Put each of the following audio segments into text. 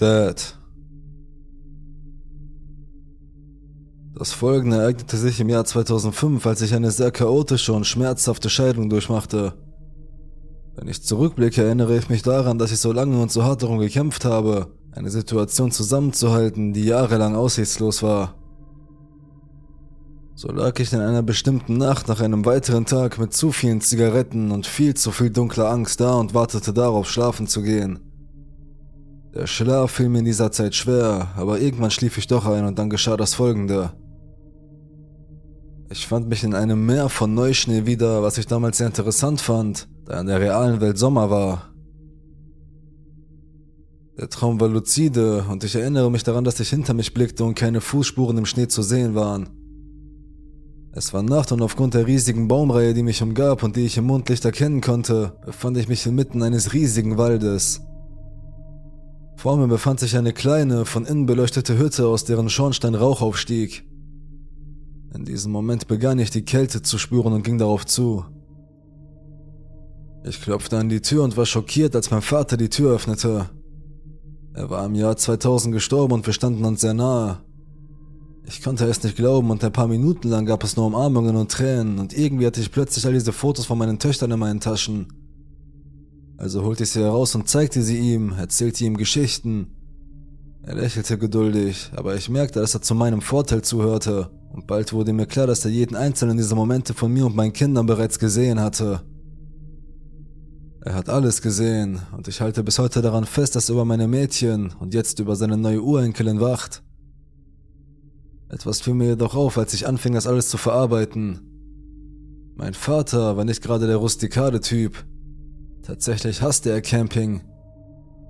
Dad. Das folgende ereignete sich im Jahr 2005, als ich eine sehr chaotische und schmerzhafte Scheidung durchmachte. Wenn ich zurückblicke, erinnere ich mich daran, dass ich so lange und so hart darum gekämpft habe, eine Situation zusammenzuhalten, die jahrelang aussichtslos war. So lag ich in einer bestimmten Nacht nach einem weiteren Tag mit zu vielen Zigaretten und viel zu viel dunkler Angst da und wartete darauf, schlafen zu gehen. Der Schlaf fiel mir in dieser Zeit schwer, aber irgendwann schlief ich doch ein und dann geschah das folgende. Ich fand mich in einem Meer von Neuschnee wieder, was ich damals sehr interessant fand, da in der realen Welt Sommer war. Der Traum war lucide und ich erinnere mich daran, dass ich hinter mich blickte und keine Fußspuren im Schnee zu sehen waren. Es war Nacht und aufgrund der riesigen Baumreihe, die mich umgab und die ich im Mondlicht erkennen konnte, befand ich mich inmitten eines riesigen Waldes. Vor mir befand sich eine kleine, von innen beleuchtete Hütte, aus deren Schornstein Rauch aufstieg. In diesem Moment begann ich die Kälte zu spüren und ging darauf zu. Ich klopfte an die Tür und war schockiert, als mein Vater die Tür öffnete. Er war im Jahr 2000 gestorben und wir standen uns sehr nahe. Ich konnte es nicht glauben und ein paar Minuten lang gab es nur Umarmungen und Tränen und irgendwie hatte ich plötzlich all diese Fotos von meinen Töchtern in meinen Taschen. Also holte ich sie heraus und zeigte sie ihm, erzählte ihm Geschichten. Er lächelte geduldig, aber ich merkte, dass er zu meinem Vorteil zuhörte und bald wurde mir klar, dass er jeden einzelnen dieser Momente von mir und meinen Kindern bereits gesehen hatte. Er hat alles gesehen und ich halte bis heute daran fest, dass er über meine Mädchen und jetzt über seine neue Urenkelin wacht. Etwas fiel mir jedoch auf, als ich anfing, das alles zu verarbeiten. Mein Vater war nicht gerade der rustikale Typ. Tatsächlich hasste er Camping.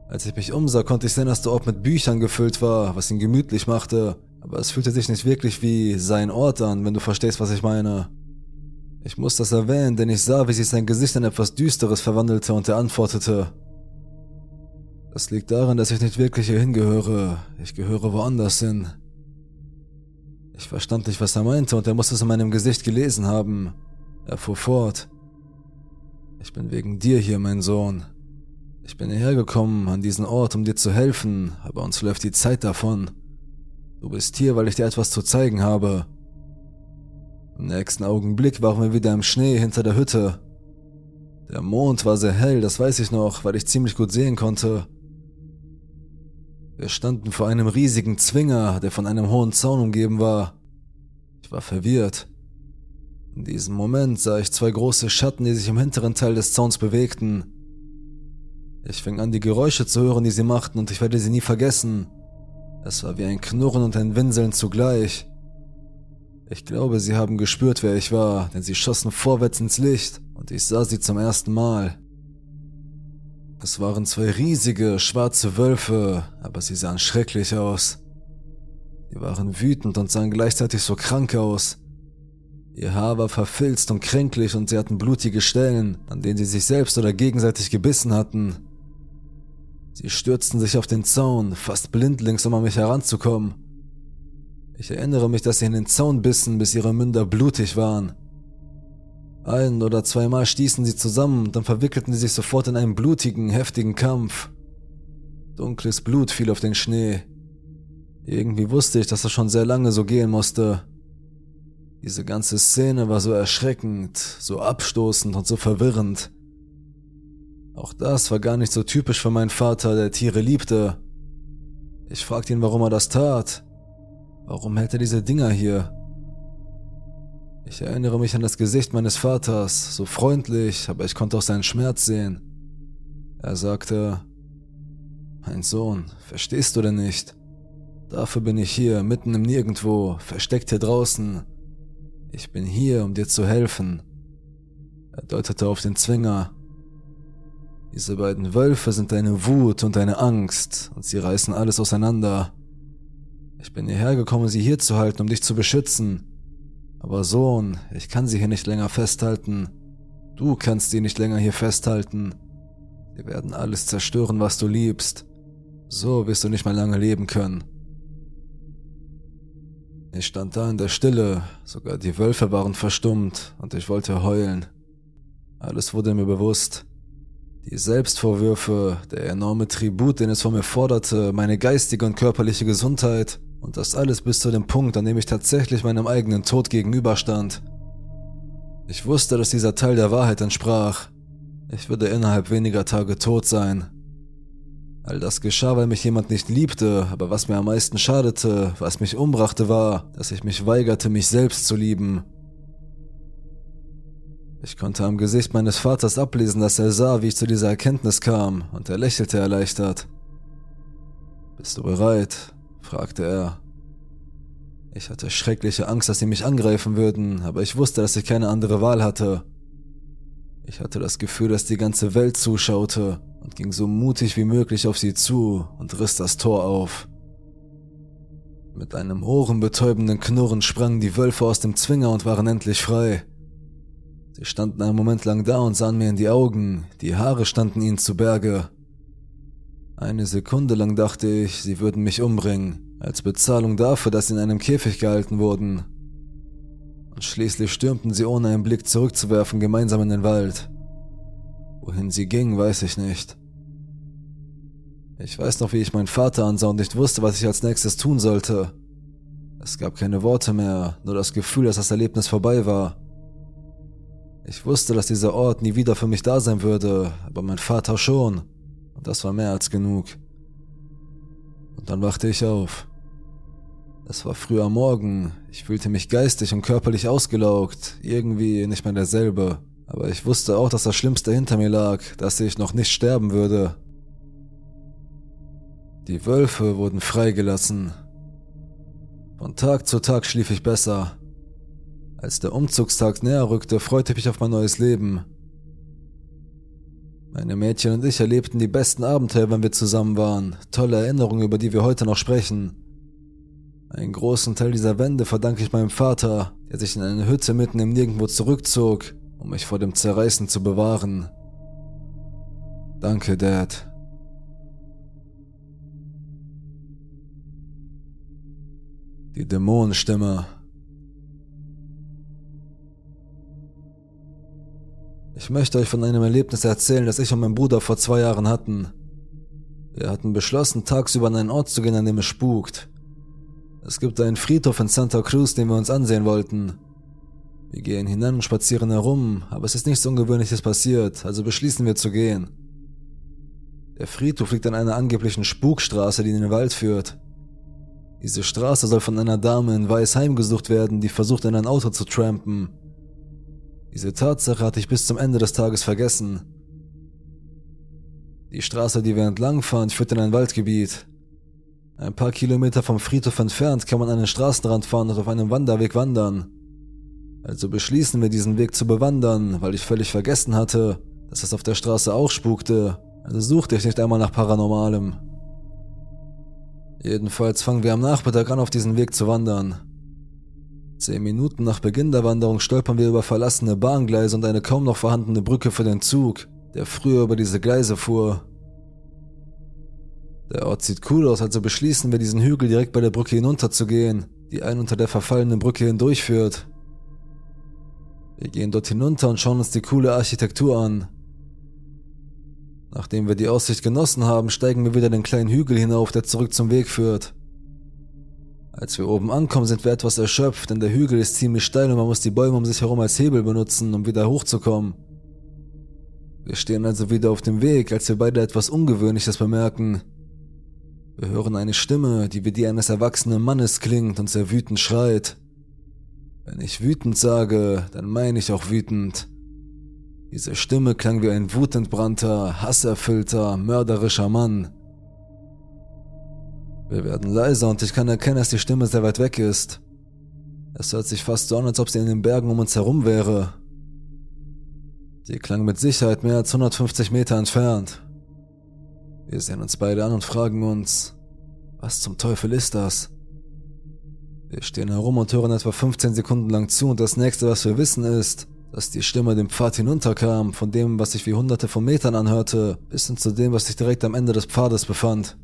Als ich mich umsah, konnte ich sehen, dass der Ort mit Büchern gefüllt war, was ihn gemütlich machte, aber es fühlte sich nicht wirklich wie sein Ort an, wenn du verstehst, was ich meine. Ich muss das erwähnen, denn ich sah, wie sich sein Gesicht in etwas Düsteres verwandelte und er antwortete. Das liegt daran, dass ich nicht wirklich hier hingehöre. Ich gehöre woanders hin. Ich verstand nicht, was er meinte, und er musste es in meinem Gesicht gelesen haben. Er fuhr fort. Ich bin wegen dir hier, mein Sohn. Ich bin hierher gekommen, an diesen Ort, um dir zu helfen, aber uns läuft die Zeit davon. Du bist hier, weil ich dir etwas zu zeigen habe. Im nächsten Augenblick waren wir wieder im Schnee hinter der Hütte. Der Mond war sehr hell, das weiß ich noch, weil ich ziemlich gut sehen konnte. Wir standen vor einem riesigen Zwinger, der von einem hohen Zaun umgeben war. Ich war verwirrt. In diesem Moment sah ich zwei große Schatten, die sich im hinteren Teil des Zauns bewegten. Ich fing an, die Geräusche zu hören, die sie machten, und ich werde sie nie vergessen. Es war wie ein Knurren und ein Winseln zugleich. Ich glaube, sie haben gespürt, wer ich war, denn sie schossen vorwärts ins Licht, und ich sah sie zum ersten Mal. Es waren zwei riesige, schwarze Wölfe, aber sie sahen schrecklich aus. Sie waren wütend und sahen gleichzeitig so krank aus. Ihr Haar war verfilzt und kränklich und sie hatten blutige Stellen, an denen sie sich selbst oder gegenseitig gebissen hatten. Sie stürzten sich auf den Zaun, fast blindlings, um an mich heranzukommen. Ich erinnere mich, dass sie in den Zaun bissen, bis ihre Münder blutig waren. Ein oder zweimal stießen sie zusammen dann verwickelten sie sich sofort in einen blutigen, heftigen Kampf. Dunkles Blut fiel auf den Schnee. Irgendwie wusste ich, dass das schon sehr lange so gehen musste. Diese ganze Szene war so erschreckend, so abstoßend und so verwirrend. Auch das war gar nicht so typisch für meinen Vater, der Tiere liebte. Ich fragte ihn, warum er das tat. Warum hält er diese Dinger hier? Ich erinnere mich an das Gesicht meines Vaters, so freundlich, aber ich konnte auch seinen Schmerz sehen. Er sagte, mein Sohn, verstehst du denn nicht? Dafür bin ich hier, mitten im Nirgendwo, versteckt hier draußen. Ich bin hier, um dir zu helfen. Er deutete auf den Zwinger. Diese beiden Wölfe sind deine Wut und deine Angst, und sie reißen alles auseinander. Ich bin hierher gekommen, sie hier zu halten, um dich zu beschützen. Aber Sohn, ich kann sie hier nicht länger festhalten. Du kannst sie nicht länger hier festhalten. Sie werden alles zerstören, was du liebst. So wirst du nicht mehr lange leben können. Ich stand da in der Stille, sogar die Wölfe waren verstummt und ich wollte heulen. Alles wurde mir bewusst. Die Selbstvorwürfe, der enorme Tribut, den es von mir forderte, meine geistige und körperliche Gesundheit und das alles bis zu dem Punkt, an dem ich tatsächlich meinem eigenen Tod gegenüberstand. Ich wusste, dass dieser Teil der Wahrheit entsprach. Ich würde innerhalb weniger Tage tot sein. All das geschah, weil mich jemand nicht liebte, aber was mir am meisten schadete, was mich umbrachte, war, dass ich mich weigerte, mich selbst zu lieben. Ich konnte am Gesicht meines Vaters ablesen, dass er sah, wie ich zu dieser Erkenntnis kam, und er lächelte erleichtert. Bist du bereit? fragte er. Ich hatte schreckliche Angst, dass sie mich angreifen würden, aber ich wusste, dass ich keine andere Wahl hatte. Ich hatte das Gefühl, dass die ganze Welt zuschaute und ging so mutig wie möglich auf sie zu und riss das Tor auf. Mit einem ohrenbetäubenden Knurren sprangen die Wölfe aus dem Zwinger und waren endlich frei. Sie standen einen Moment lang da und sahen mir in die Augen, die Haare standen ihnen zu Berge. Eine Sekunde lang dachte ich, sie würden mich umbringen, als Bezahlung dafür, dass sie in einem Käfig gehalten wurden. Und schließlich stürmten sie ohne einen Blick zurückzuwerfen gemeinsam in den Wald. Wohin sie gingen, weiß ich nicht. Ich weiß noch, wie ich meinen Vater ansah und nicht wusste, was ich als nächstes tun sollte. Es gab keine Worte mehr, nur das Gefühl, dass das Erlebnis vorbei war. Ich wusste, dass dieser Ort nie wieder für mich da sein würde, aber mein Vater schon. Und das war mehr als genug. Und dann wachte ich auf. Es war früh am Morgen, ich fühlte mich geistig und körperlich ausgelaugt, irgendwie nicht mehr derselbe. Aber ich wusste auch, dass das Schlimmste hinter mir lag, dass ich noch nicht sterben würde. Die Wölfe wurden freigelassen. Von Tag zu Tag schlief ich besser. Als der Umzugstag näher rückte, freute ich mich auf mein neues Leben. Meine Mädchen und ich erlebten die besten Abenteuer, wenn wir zusammen waren. Tolle Erinnerungen, über die wir heute noch sprechen. Einen großen Teil dieser Wände verdanke ich meinem Vater, der sich in eine Hütte mitten im Nirgendwo zurückzog, um mich vor dem Zerreißen zu bewahren. Danke, Dad. Die Dämonenstimme Ich möchte euch von einem Erlebnis erzählen, das ich und mein Bruder vor zwei Jahren hatten. Wir hatten beschlossen, tagsüber an einen Ort zu gehen, an dem es spukt. Es gibt einen Friedhof in Santa Cruz, den wir uns ansehen wollten. Wir gehen hinein und spazieren herum, aber es ist nichts Ungewöhnliches passiert, also beschließen wir zu gehen. Der Friedhof liegt an einer angeblichen Spukstraße, die in den Wald führt. Diese Straße soll von einer Dame in Weiß heimgesucht werden, die versucht, in ein Auto zu trampen. Diese Tatsache hatte ich bis zum Ende des Tages vergessen. Die Straße, die wir entlangfahren, führt in ein Waldgebiet. Ein paar Kilometer vom Friedhof entfernt kann man an den Straßenrand fahren und auf einem Wanderweg wandern. Also beschließen wir diesen Weg zu bewandern, weil ich völlig vergessen hatte, dass es auf der Straße auch spukte. Also suchte ich nicht einmal nach Paranormalem. Jedenfalls fangen wir am Nachmittag an, auf diesen Weg zu wandern. Zehn Minuten nach Beginn der Wanderung stolpern wir über verlassene Bahngleise und eine kaum noch vorhandene Brücke für den Zug, der früher über diese Gleise fuhr. Der Ort sieht cool aus, also beschließen wir, diesen Hügel direkt bei der Brücke hinunterzugehen, die einen unter der verfallenen Brücke hindurchführt. Wir gehen dort hinunter und schauen uns die coole Architektur an. Nachdem wir die Aussicht genossen haben, steigen wir wieder den kleinen Hügel hinauf, der zurück zum Weg führt. Als wir oben ankommen, sind wir etwas erschöpft, denn der Hügel ist ziemlich steil und man muss die Bäume um sich herum als Hebel benutzen, um wieder hochzukommen. Wir stehen also wieder auf dem Weg, als wir beide etwas Ungewöhnliches bemerken. Wir hören eine Stimme, die wie die eines erwachsenen Mannes klingt und sehr wütend schreit. Wenn ich wütend sage, dann meine ich auch wütend. Diese Stimme klang wie ein wutentbrannter, hasserfüllter, mörderischer Mann. Wir werden leiser und ich kann erkennen, dass die Stimme sehr weit weg ist. Es hört sich fast so an, als ob sie in den Bergen um uns herum wäre. Sie klang mit Sicherheit mehr als 150 Meter entfernt. Wir sehen uns beide an und fragen uns, was zum Teufel ist das? Wir stehen herum und hören etwa 15 Sekunden lang zu und das nächste, was wir wissen, ist, dass die Stimme den Pfad hinunterkam, von dem, was sich wie hunderte von Metern anhörte, bis hin zu dem, was sich direkt am Ende des Pfades befand.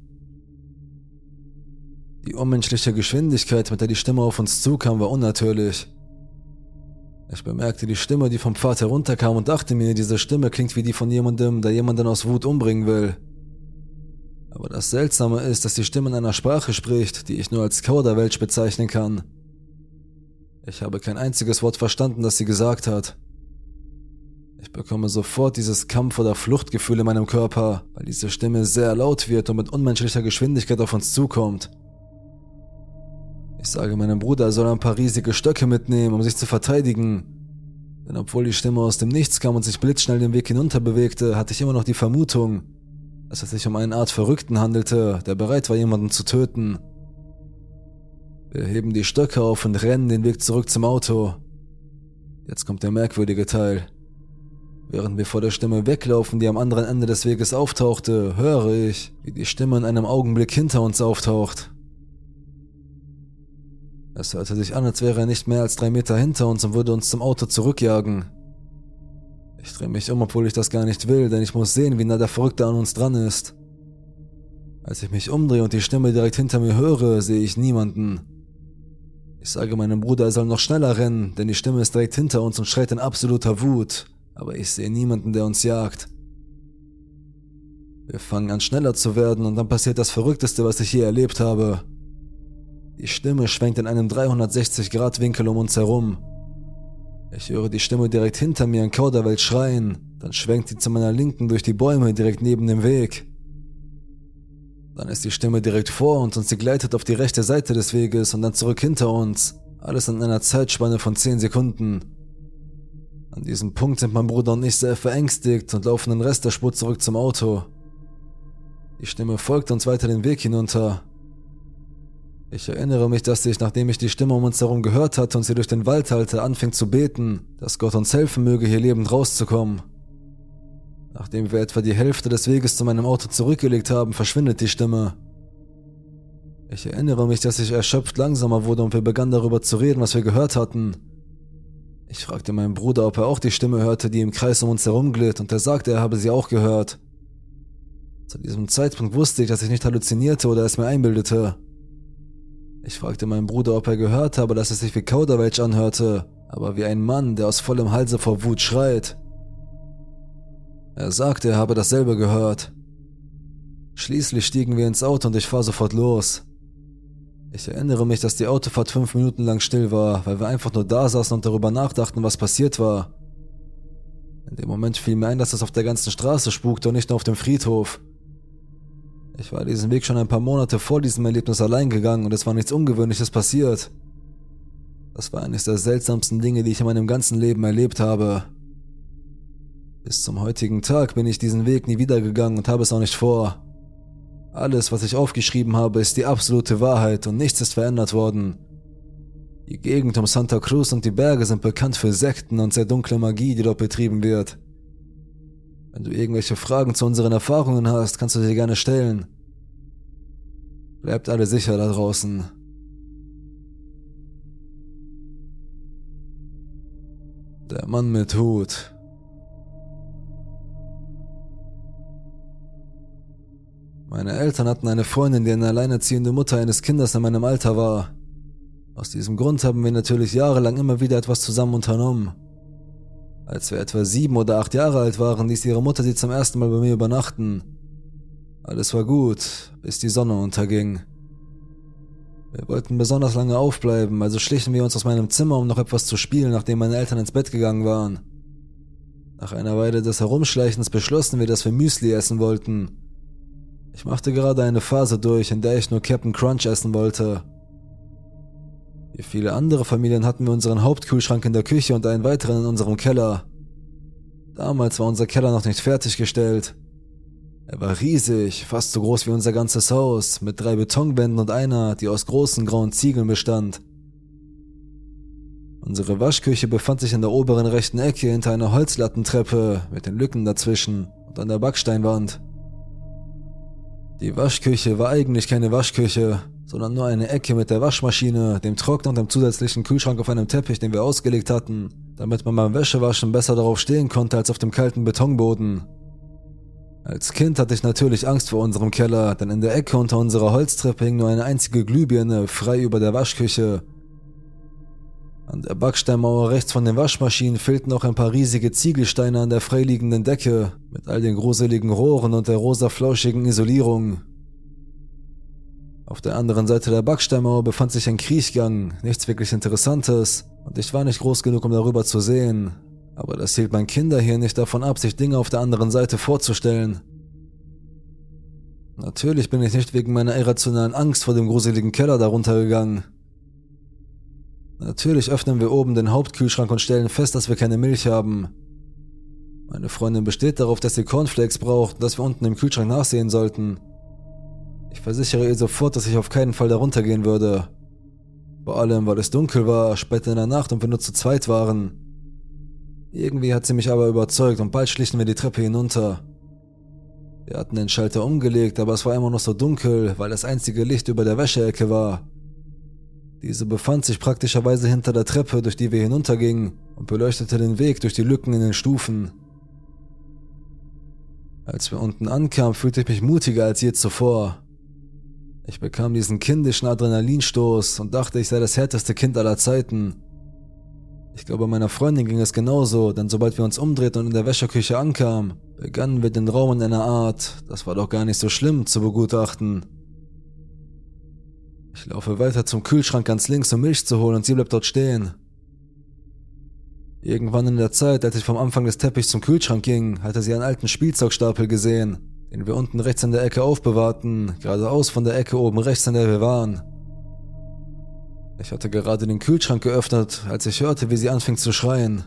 Die unmenschliche Geschwindigkeit, mit der die Stimme auf uns zukam, war unnatürlich. Ich bemerkte die Stimme, die vom Pfad herunterkam und dachte mir, diese Stimme klingt wie die von jemandem, der jemanden aus Wut umbringen will. Aber das Seltsame ist, dass die Stimme in einer Sprache spricht, die ich nur als Kauderwelsch bezeichnen kann. Ich habe kein einziges Wort verstanden, das sie gesagt hat. Ich bekomme sofort dieses Kampf- oder Fluchtgefühl in meinem Körper, weil diese Stimme sehr laut wird und mit unmenschlicher Geschwindigkeit auf uns zukommt. Ich sage meinem Bruder, er soll ein paar riesige Stöcke mitnehmen, um sich zu verteidigen. Denn obwohl die Stimme aus dem Nichts kam und sich blitzschnell den Weg hinunter bewegte, hatte ich immer noch die Vermutung, dass es sich um eine Art Verrückten handelte, der bereit war, jemanden zu töten. Wir heben die Stöcke auf und rennen den Weg zurück zum Auto. Jetzt kommt der merkwürdige Teil. Während wir vor der Stimme weglaufen, die am anderen Ende des Weges auftauchte, höre ich, wie die Stimme in einem Augenblick hinter uns auftaucht. Es hörte sich an, als wäre er nicht mehr als drei Meter hinter uns und würde uns zum Auto zurückjagen. Ich drehe mich um, obwohl ich das gar nicht will, denn ich muss sehen, wie nah der Verrückte an uns dran ist. Als ich mich umdrehe und die Stimme direkt hinter mir höre, sehe ich niemanden. Ich sage meinem Bruder, er soll noch schneller rennen, denn die Stimme ist direkt hinter uns und schreit in absoluter Wut, aber ich sehe niemanden, der uns jagt. Wir fangen an schneller zu werden und dann passiert das Verrückteste, was ich je erlebt habe. Die Stimme schwenkt in einem 360-Grad-Winkel um uns herum. Ich höre die Stimme direkt hinter mir in Kauderwelt schreien, dann schwenkt sie zu meiner Linken durch die Bäume direkt neben dem Weg. Dann ist die Stimme direkt vor uns und sie gleitet auf die rechte Seite des Weges und dann zurück hinter uns. Alles in einer Zeitspanne von 10 Sekunden. An diesem Punkt sind mein Bruder und ich sehr verängstigt und laufen den Rest der Spur zurück zum Auto. Die Stimme folgt uns weiter den Weg hinunter, ich erinnere mich, dass ich, nachdem ich die Stimme um uns herum gehört hatte und sie durch den Wald halte, anfing zu beten, dass Gott uns helfen möge, hier lebend rauszukommen. Nachdem wir etwa die Hälfte des Weges zu meinem Auto zurückgelegt haben, verschwindet die Stimme. Ich erinnere mich, dass ich erschöpft langsamer wurde und wir begannen darüber zu reden, was wir gehört hatten. Ich fragte meinen Bruder, ob er auch die Stimme hörte, die im Kreis um uns herumglitt, und er sagte, er habe sie auch gehört. Zu diesem Zeitpunkt wusste ich, dass ich nicht halluzinierte oder es mir einbildete. Ich fragte meinen Bruder, ob er gehört habe, dass es sich wie Kauderwelsch anhörte, aber wie ein Mann, der aus vollem Halse vor Wut schreit. Er sagte, er habe dasselbe gehört. Schließlich stiegen wir ins Auto und ich fahr sofort los. Ich erinnere mich, dass die Autofahrt fünf Minuten lang still war, weil wir einfach nur da saßen und darüber nachdachten, was passiert war. In dem Moment fiel mir ein, dass es auf der ganzen Straße spukte und nicht nur auf dem Friedhof. Ich war diesen Weg schon ein paar Monate vor diesem Erlebnis allein gegangen und es war nichts Ungewöhnliches passiert. Das war eines der seltsamsten Dinge, die ich in meinem ganzen Leben erlebt habe. Bis zum heutigen Tag bin ich diesen Weg nie wieder gegangen und habe es auch nicht vor. Alles, was ich aufgeschrieben habe, ist die absolute Wahrheit und nichts ist verändert worden. Die Gegend um Santa Cruz und die Berge sind bekannt für Sekten und sehr dunkle Magie, die dort betrieben wird. Wenn du irgendwelche Fragen zu unseren Erfahrungen hast, kannst du sie gerne stellen. Bleibt alle sicher da draußen. Der Mann mit Hut. Meine Eltern hatten eine Freundin, die eine alleinerziehende Mutter eines Kindes in meinem Alter war. Aus diesem Grund haben wir natürlich jahrelang immer wieder etwas zusammen unternommen. Als wir etwa sieben oder acht Jahre alt waren, ließ ihre Mutter sie zum ersten Mal bei mir übernachten. Alles war gut, bis die Sonne unterging. Wir wollten besonders lange aufbleiben, also schlichen wir uns aus meinem Zimmer, um noch etwas zu spielen, nachdem meine Eltern ins Bett gegangen waren. Nach einer Weile des Herumschleichens beschlossen wir, dass wir Müsli essen wollten. Ich machte gerade eine Phase durch, in der ich nur Captain Crunch essen wollte. Wie viele andere Familien hatten wir unseren Hauptkühlschrank in der Küche und einen weiteren in unserem Keller. Damals war unser Keller noch nicht fertiggestellt. Er war riesig, fast so groß wie unser ganzes Haus, mit drei Betonwänden und einer, die aus großen grauen Ziegeln bestand. Unsere Waschküche befand sich in der oberen rechten Ecke hinter einer Holzlattentreppe mit den Lücken dazwischen und an der Backsteinwand. Die Waschküche war eigentlich keine Waschküche, sondern nur eine Ecke mit der Waschmaschine, dem Trockner und dem zusätzlichen Kühlschrank auf einem Teppich, den wir ausgelegt hatten, damit man beim Wäschewaschen besser darauf stehen konnte als auf dem kalten Betonboden. Als Kind hatte ich natürlich Angst vor unserem Keller, denn in der Ecke unter unserer Holztreppe hing nur eine einzige Glühbirne frei über der Waschküche. An der Backsteinmauer rechts von den Waschmaschinen fehlten noch ein paar riesige Ziegelsteine an der freiliegenden Decke mit all den gruseligen Rohren und der rosa flauschigen Isolierung. Auf der anderen Seite der Backsteinmauer befand sich ein Kriechgang, nichts wirklich Interessantes, und ich war nicht groß genug, um darüber zu sehen. Aber das hielt mein Kinder hier nicht davon ab, sich Dinge auf der anderen Seite vorzustellen. Natürlich bin ich nicht wegen meiner irrationalen Angst vor dem gruseligen Keller darunter gegangen. Natürlich öffnen wir oben den Hauptkühlschrank und stellen fest, dass wir keine Milch haben. Meine Freundin besteht darauf, dass sie Cornflakes braucht und dass wir unten im Kühlschrank nachsehen sollten. Ich versichere ihr sofort, dass ich auf keinen Fall darunter gehen würde. Vor allem, weil es dunkel war, spät in der Nacht und wir nur zu zweit waren. Irgendwie hat sie mich aber überzeugt und bald schlichen wir die Treppe hinunter. Wir hatten den Schalter umgelegt, aber es war immer noch so dunkel, weil das einzige Licht über der Wäscheecke war. Diese befand sich praktischerweise hinter der Treppe, durch die wir hinuntergingen, und beleuchtete den Weg durch die Lücken in den Stufen. Als wir unten ankamen, fühlte ich mich mutiger als je zuvor. Ich bekam diesen kindischen Adrenalinstoß und dachte, ich sei das härteste Kind aller Zeiten. Ich glaube, meiner Freundin ging es genauso, denn sobald wir uns umdrehten und in der Wäscherküche ankamen, begannen wir den Raum in einer Art, das war doch gar nicht so schlimm, zu begutachten. Ich laufe weiter zum Kühlschrank ganz links, um Milch zu holen und sie bleibt dort stehen. Irgendwann in der Zeit, als ich vom Anfang des Teppichs zum Kühlschrank ging, hatte sie einen alten Spielzeugstapel gesehen den wir unten rechts in der Ecke aufbewahrten, geradeaus von der Ecke oben rechts, in der wir waren. Ich hatte gerade den Kühlschrank geöffnet, als ich hörte, wie sie anfing zu schreien.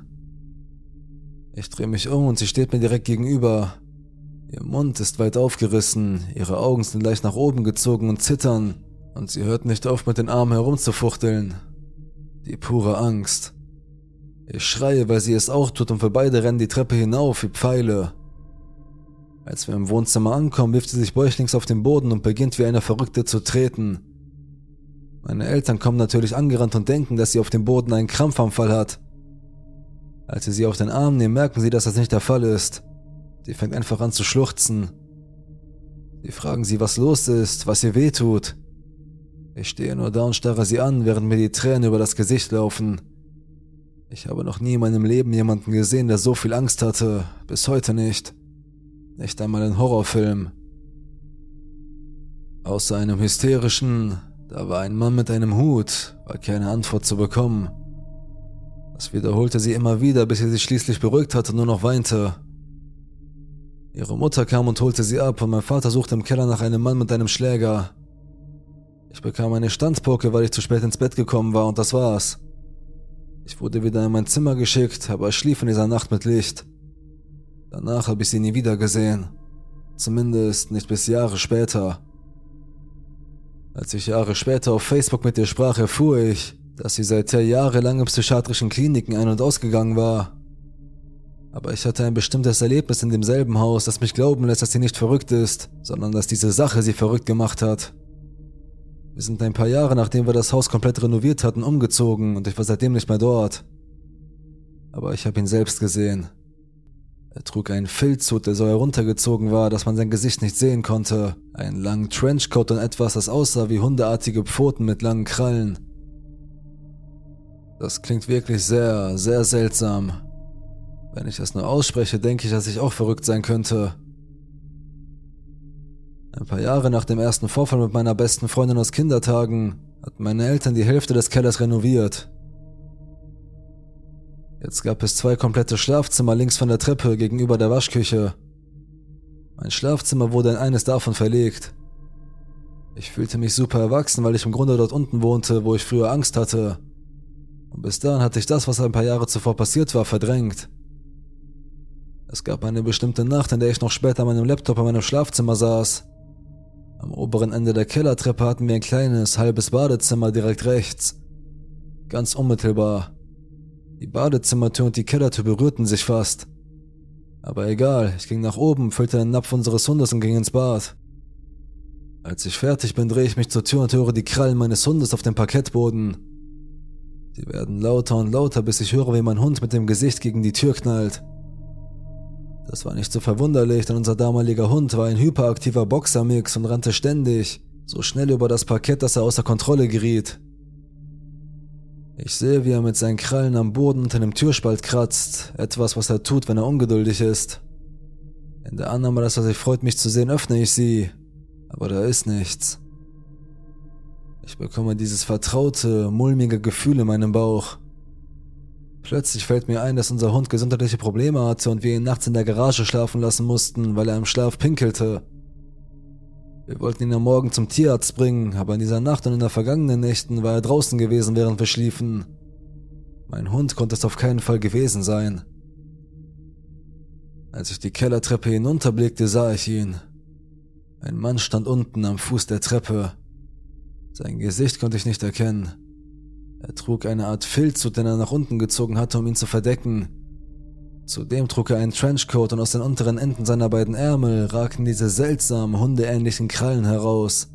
Ich drehe mich um und sie steht mir direkt gegenüber. Ihr Mund ist weit aufgerissen, ihre Augen sind leicht nach oben gezogen und zittern, und sie hört nicht auf, mit den Armen herumzufuchteln. Die pure Angst. Ich schreie, weil sie es auch tut, und wir beide rennen die Treppe hinauf wie Pfeile. Als wir im Wohnzimmer ankommen, wirft sie sich bäuchlings auf den Boden und beginnt wie eine Verrückte zu treten. Meine Eltern kommen natürlich angerannt und denken, dass sie auf dem Boden einen Krampfanfall hat. Als sie sie auf den Arm nehmen, merken sie, dass das nicht der Fall ist. Sie fängt einfach an zu schluchzen. Sie fragen sie, was los ist, was ihr weh tut. Ich stehe nur da und starre sie an, während mir die Tränen über das Gesicht laufen. Ich habe noch nie in meinem Leben jemanden gesehen, der so viel Angst hatte, bis heute nicht. Nicht einmal ein Horrorfilm. Außer einem hysterischen, da war ein Mann mit einem Hut, war keine Antwort zu bekommen. Das wiederholte sie immer wieder, bis sie sich schließlich beruhigt hatte und nur noch weinte. Ihre Mutter kam und holte sie ab und mein Vater suchte im Keller nach einem Mann mit einem Schläger. Ich bekam eine Standpoke, weil ich zu spät ins Bett gekommen war und das war's. Ich wurde wieder in mein Zimmer geschickt, aber ich schlief in dieser Nacht mit Licht. Danach habe ich sie nie wieder gesehen. Zumindest nicht bis Jahre später. Als ich Jahre später auf Facebook mit ihr sprach, erfuhr ich, dass sie seither jahrelang in psychiatrischen Kliniken ein- und ausgegangen war. Aber ich hatte ein bestimmtes Erlebnis in demselben Haus, das mich glauben lässt, dass sie nicht verrückt ist, sondern dass diese Sache sie verrückt gemacht hat. Wir sind ein paar Jahre nachdem wir das Haus komplett renoviert hatten, umgezogen und ich war seitdem nicht mehr dort. Aber ich habe ihn selbst gesehen. Er trug einen Filzhut, der so heruntergezogen war, dass man sein Gesicht nicht sehen konnte, einen langen Trenchcoat und etwas, das aussah wie hundeartige Pfoten mit langen Krallen. Das klingt wirklich sehr, sehr seltsam. Wenn ich das nur ausspreche, denke ich, dass ich auch verrückt sein könnte. Ein paar Jahre nach dem ersten Vorfall mit meiner besten Freundin aus Kindertagen hatten meine Eltern die Hälfte des Kellers renoviert. Jetzt gab es zwei komplette Schlafzimmer links von der Treppe gegenüber der Waschküche. Mein Schlafzimmer wurde in eines davon verlegt. Ich fühlte mich super erwachsen, weil ich im Grunde dort unten wohnte, wo ich früher Angst hatte. Und bis dahin hatte ich das, was ein paar Jahre zuvor passiert war, verdrängt. Es gab eine bestimmte Nacht, in der ich noch später an meinem Laptop in meinem Schlafzimmer saß. Am oberen Ende der Kellertreppe hatten wir ein kleines, halbes Badezimmer direkt rechts. Ganz unmittelbar. Die Badezimmertür und die Kellertür berührten sich fast. Aber egal, ich ging nach oben, füllte den Napf unseres Hundes und ging ins Bad. Als ich fertig bin, drehe ich mich zur Tür und höre die Krallen meines Hundes auf dem Parkettboden. Sie werden lauter und lauter, bis ich höre, wie mein Hund mit dem Gesicht gegen die Tür knallt. Das war nicht so verwunderlich, denn unser damaliger Hund war ein hyperaktiver Boxermix und rannte ständig, so schnell über das Parkett, dass er außer Kontrolle geriet. Ich sehe, wie er mit seinen Krallen am Boden unter dem Türspalt kratzt, etwas, was er tut, wenn er ungeduldig ist. In der Annahme, dass er sich freut, mich zu sehen, öffne ich sie, aber da ist nichts. Ich bekomme dieses vertraute, mulmige Gefühl in meinem Bauch. Plötzlich fällt mir ein, dass unser Hund gesundheitliche Probleme hatte und wir ihn nachts in der Garage schlafen lassen mussten, weil er im Schlaf pinkelte. Wir wollten ihn am Morgen zum Tierarzt bringen, aber in dieser Nacht und in den vergangenen Nächten war er draußen gewesen, während wir schliefen. Mein Hund konnte es auf keinen Fall gewesen sein. Als ich die Kellertreppe hinunterblickte, sah ich ihn. Ein Mann stand unten am Fuß der Treppe. Sein Gesicht konnte ich nicht erkennen. Er trug eine Art Filzhut, den er nach unten gezogen hatte, um ihn zu verdecken. Zudem trug er einen Trenchcoat und aus den unteren Enden seiner beiden Ärmel ragten diese seltsamen, hundeähnlichen Krallen heraus.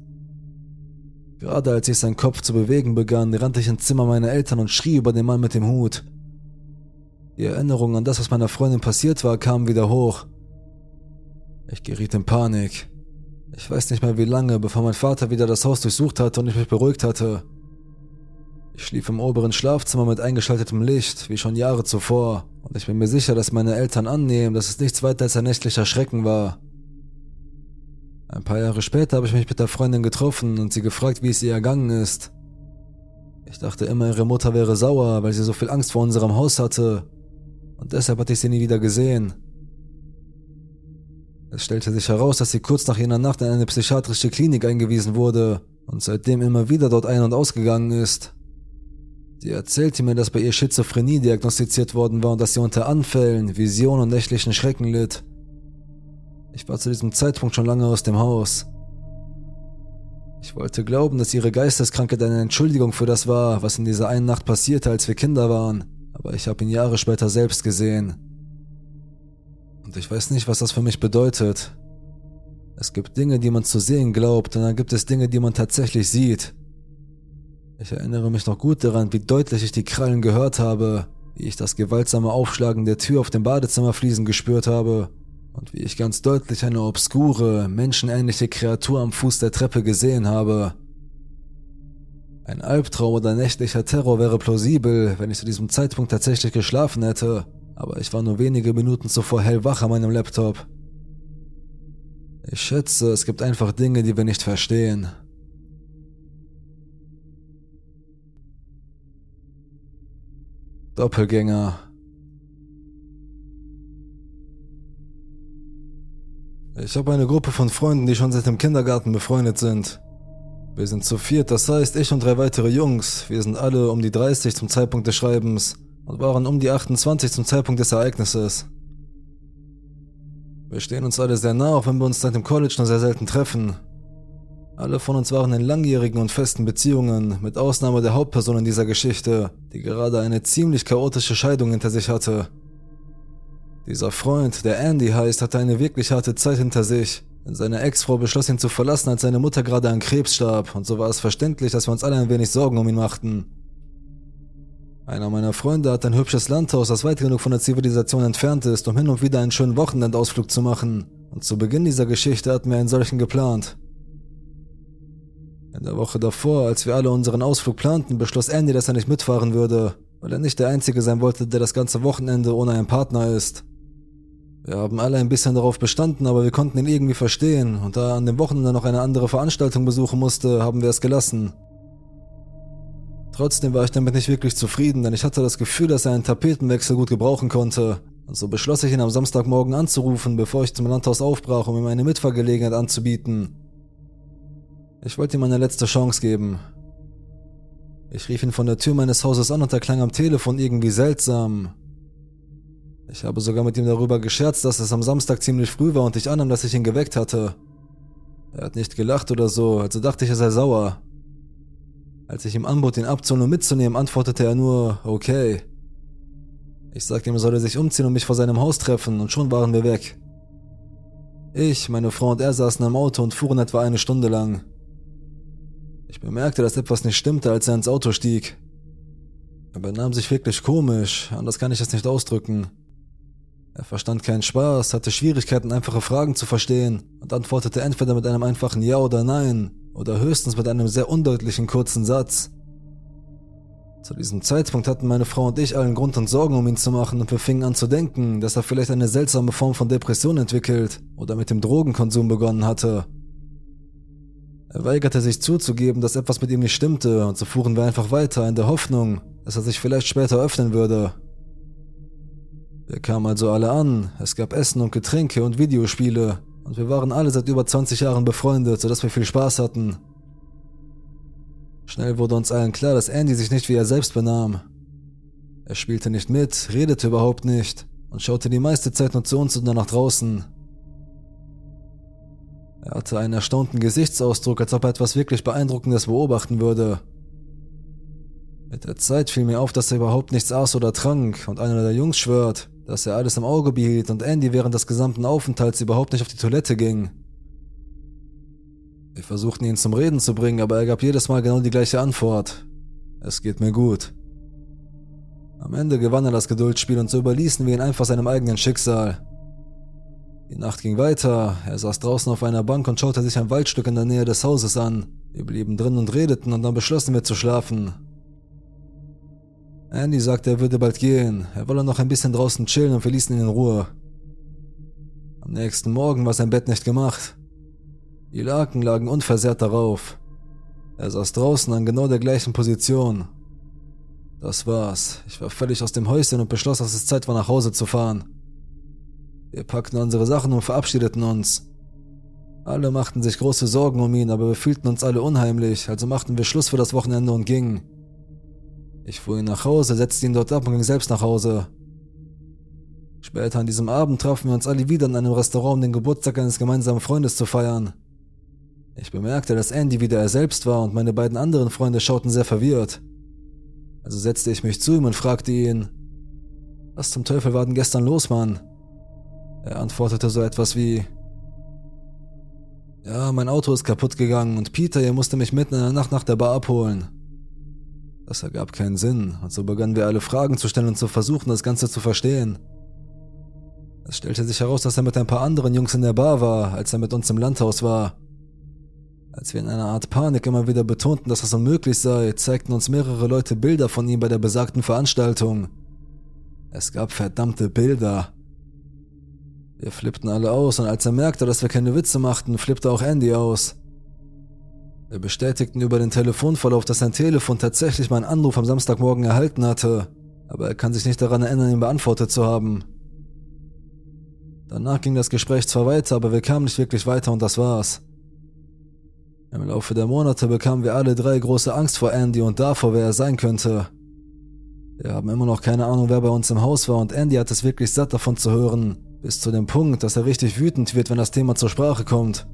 Gerade als ich seinen Kopf zu bewegen begann, rannte ich ins Zimmer meiner Eltern und schrie über den Mann mit dem Hut. Die Erinnerung an das, was meiner Freundin passiert war, kam wieder hoch. Ich geriet in Panik. Ich weiß nicht mehr wie lange, bevor mein Vater wieder das Haus durchsucht hatte und ich mich beruhigt hatte. Ich schlief im oberen Schlafzimmer mit eingeschaltetem Licht, wie schon Jahre zuvor, und ich bin mir sicher, dass meine Eltern annehmen, dass es nichts weiter als ein nächtlicher Schrecken war. Ein paar Jahre später habe ich mich mit der Freundin getroffen und sie gefragt, wie es ihr ergangen ist. Ich dachte immer, ihre Mutter wäre sauer, weil sie so viel Angst vor unserem Haus hatte, und deshalb hatte ich sie nie wieder gesehen. Es stellte sich heraus, dass sie kurz nach jener Nacht in eine psychiatrische Klinik eingewiesen wurde und seitdem immer wieder dort ein- und ausgegangen ist. Sie erzählte mir, dass bei ihr Schizophrenie diagnostiziert worden war und dass sie unter Anfällen, Visionen und nächtlichen Schrecken litt. Ich war zu diesem Zeitpunkt schon lange aus dem Haus. Ich wollte glauben, dass ihre Geisteskrankheit eine Entschuldigung für das war, was in dieser einen Nacht passierte, als wir Kinder waren, aber ich habe ihn Jahre später selbst gesehen. Und ich weiß nicht, was das für mich bedeutet. Es gibt Dinge, die man zu sehen glaubt, und dann gibt es Dinge, die man tatsächlich sieht. Ich erinnere mich noch gut daran, wie deutlich ich die Krallen gehört habe, wie ich das gewaltsame Aufschlagen der Tür auf dem Badezimmerfliesen gespürt habe und wie ich ganz deutlich eine obskure, menschenähnliche Kreatur am Fuß der Treppe gesehen habe. Ein Albtraum oder nächtlicher Terror wäre plausibel, wenn ich zu diesem Zeitpunkt tatsächlich geschlafen hätte, aber ich war nur wenige Minuten zuvor hellwach an meinem Laptop. Ich schätze, es gibt einfach Dinge, die wir nicht verstehen. Doppelgänger. Ich habe eine Gruppe von Freunden, die schon seit dem Kindergarten befreundet sind. Wir sind zu viert, das heißt ich und drei weitere Jungs. Wir sind alle um die 30 zum Zeitpunkt des Schreibens und waren um die 28 zum Zeitpunkt des Ereignisses. Wir stehen uns alle sehr nah, auch wenn wir uns seit dem College nur sehr selten treffen. Alle von uns waren in langjährigen und festen Beziehungen, mit Ausnahme der Hauptperson in dieser Geschichte, die gerade eine ziemlich chaotische Scheidung hinter sich hatte. Dieser Freund, der Andy heißt, hatte eine wirklich harte Zeit hinter sich. Seine Ex-Frau beschloss ihn zu verlassen, als seine Mutter gerade an Krebs starb, und so war es verständlich, dass wir uns alle ein wenig Sorgen um ihn machten. Einer meiner Freunde hat ein hübsches Landhaus, das weit genug von der Zivilisation entfernt ist, um hin und wieder einen schönen Wochenendausflug zu machen. Und zu Beginn dieser Geschichte hatten wir einen solchen geplant. In der Woche davor, als wir alle unseren Ausflug planten, beschloss Andy, dass er nicht mitfahren würde, weil er nicht der Einzige sein wollte, der das ganze Wochenende ohne einen Partner ist. Wir haben alle ein bisschen darauf bestanden, aber wir konnten ihn irgendwie verstehen, und da er an dem Wochenende noch eine andere Veranstaltung besuchen musste, haben wir es gelassen. Trotzdem war ich damit nicht wirklich zufrieden, denn ich hatte das Gefühl, dass er einen Tapetenwechsel gut gebrauchen konnte. Und so beschloss ich ihn am Samstagmorgen anzurufen, bevor ich zum Landhaus aufbrach, um ihm eine Mitfahrgelegenheit anzubieten. Ich wollte ihm eine letzte Chance geben. Ich rief ihn von der Tür meines Hauses an und er klang am Telefon irgendwie seltsam. Ich habe sogar mit ihm darüber gescherzt, dass es am Samstag ziemlich früh war und ich annahm, dass ich ihn geweckt hatte. Er hat nicht gelacht oder so, also dachte ich, er sei sauer. Als ich ihm anbot, ihn abzuholen und mitzunehmen, antwortete er nur, okay. Ich sagte ihm, er solle sich umziehen und mich vor seinem Haus treffen, und schon waren wir weg. Ich, meine Frau und er saßen im Auto und fuhren etwa eine Stunde lang. Ich bemerkte, dass etwas nicht stimmte, als er ins Auto stieg. Er benahm sich wirklich komisch, anders kann ich es nicht ausdrücken. Er verstand keinen Spaß, hatte Schwierigkeiten, einfache Fragen zu verstehen und antwortete entweder mit einem einfachen Ja oder Nein oder höchstens mit einem sehr undeutlichen kurzen Satz. Zu diesem Zeitpunkt hatten meine Frau und ich allen Grund und Sorgen um ihn zu machen und wir fingen an zu denken, dass er vielleicht eine seltsame Form von Depression entwickelt oder mit dem Drogenkonsum begonnen hatte. Er weigerte sich zuzugeben, dass etwas mit ihm nicht stimmte und so fuhren wir einfach weiter in der Hoffnung, dass er sich vielleicht später öffnen würde. Wir kamen also alle an, es gab Essen und Getränke und Videospiele und wir waren alle seit über 20 Jahren befreundet, sodass wir viel Spaß hatten. Schnell wurde uns allen klar, dass Andy sich nicht wie er selbst benahm. Er spielte nicht mit, redete überhaupt nicht und schaute die meiste Zeit nur zu uns und dann nach draußen. Er hatte einen erstaunten Gesichtsausdruck, als ob er etwas wirklich Beeindruckendes beobachten würde. Mit der Zeit fiel mir auf, dass er überhaupt nichts aß oder trank und einer der Jungs schwört, dass er alles im Auge behielt und Andy während des gesamten Aufenthalts überhaupt nicht auf die Toilette ging. Wir versuchten ihn zum Reden zu bringen, aber er gab jedes Mal genau die gleiche Antwort. Es geht mir gut. Am Ende gewann er das Geduldsspiel und so überließen wir ihn einfach seinem eigenen Schicksal. Die Nacht ging weiter, er saß draußen auf einer Bank und schaute sich ein Waldstück in der Nähe des Hauses an. Wir blieben drin und redeten und dann beschlossen wir zu schlafen. Andy sagte, er würde bald gehen. Er wolle noch ein bisschen draußen chillen und wir ließen ihn in Ruhe. Am nächsten Morgen war sein Bett nicht gemacht. Die Laken lagen unversehrt darauf. Er saß draußen an genau der gleichen Position. Das war's. Ich war völlig aus dem Häuschen und beschloss, dass es Zeit war, nach Hause zu fahren. Wir packten unsere Sachen und verabschiedeten uns. Alle machten sich große Sorgen um ihn, aber wir fühlten uns alle unheimlich, also machten wir Schluss für das Wochenende und gingen. Ich fuhr ihn nach Hause, setzte ihn dort ab und ging selbst nach Hause. Später an diesem Abend trafen wir uns alle wieder in einem Restaurant, um den Geburtstag eines gemeinsamen Freundes zu feiern. Ich bemerkte, dass Andy wieder er selbst war und meine beiden anderen Freunde schauten sehr verwirrt. Also setzte ich mich zu ihm und fragte ihn, was zum Teufel war denn gestern los, Mann? Er antwortete so etwas wie, ja, mein Auto ist kaputt gegangen und Peter, ihr musste mich mitten in der Nacht nach der Bar abholen. Das ergab keinen Sinn, und so begannen wir alle Fragen zu stellen und zu versuchen, das Ganze zu verstehen. Es stellte sich heraus, dass er mit ein paar anderen Jungs in der Bar war, als er mit uns im Landhaus war. Als wir in einer Art Panik immer wieder betonten, dass das unmöglich sei, zeigten uns mehrere Leute Bilder von ihm bei der besagten Veranstaltung. Es gab verdammte Bilder. Wir flippten alle aus und als er merkte, dass wir keine Witze machten, flippte auch Andy aus. Wir bestätigten über den Telefonverlauf, dass sein Telefon tatsächlich meinen Anruf am Samstagmorgen erhalten hatte, aber er kann sich nicht daran erinnern, ihn beantwortet zu haben. Danach ging das Gespräch zwar weiter, aber wir kamen nicht wirklich weiter und das war's. Im Laufe der Monate bekamen wir alle drei große Angst vor Andy und davor, wer er sein könnte. Wir haben immer noch keine Ahnung, wer bei uns im Haus war und Andy hat es wirklich satt davon zu hören, bis zu dem Punkt, dass er richtig wütend wird, wenn das Thema zur Sprache kommt.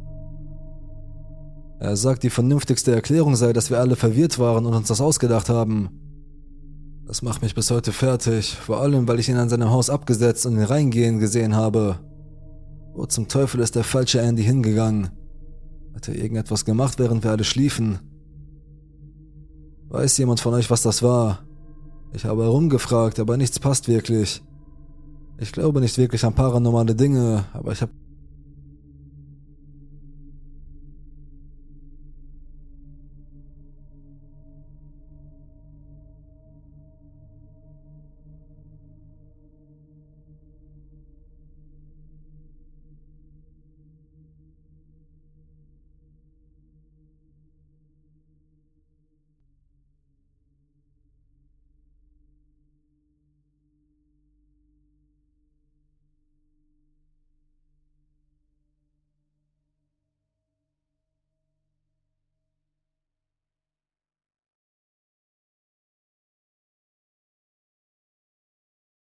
Er sagt, die vernünftigste Erklärung sei, dass wir alle verwirrt waren und uns das ausgedacht haben. Das macht mich bis heute fertig, vor allem weil ich ihn an seinem Haus abgesetzt und ihn reingehen gesehen habe. Wo zum Teufel ist der falsche Andy hingegangen? Hat er irgendetwas gemacht, während wir alle schliefen? Weiß jemand von euch, was das war? Ich habe herumgefragt, aber nichts passt wirklich. Ich glaube nicht wirklich an paranormale Dinge, aber ich habe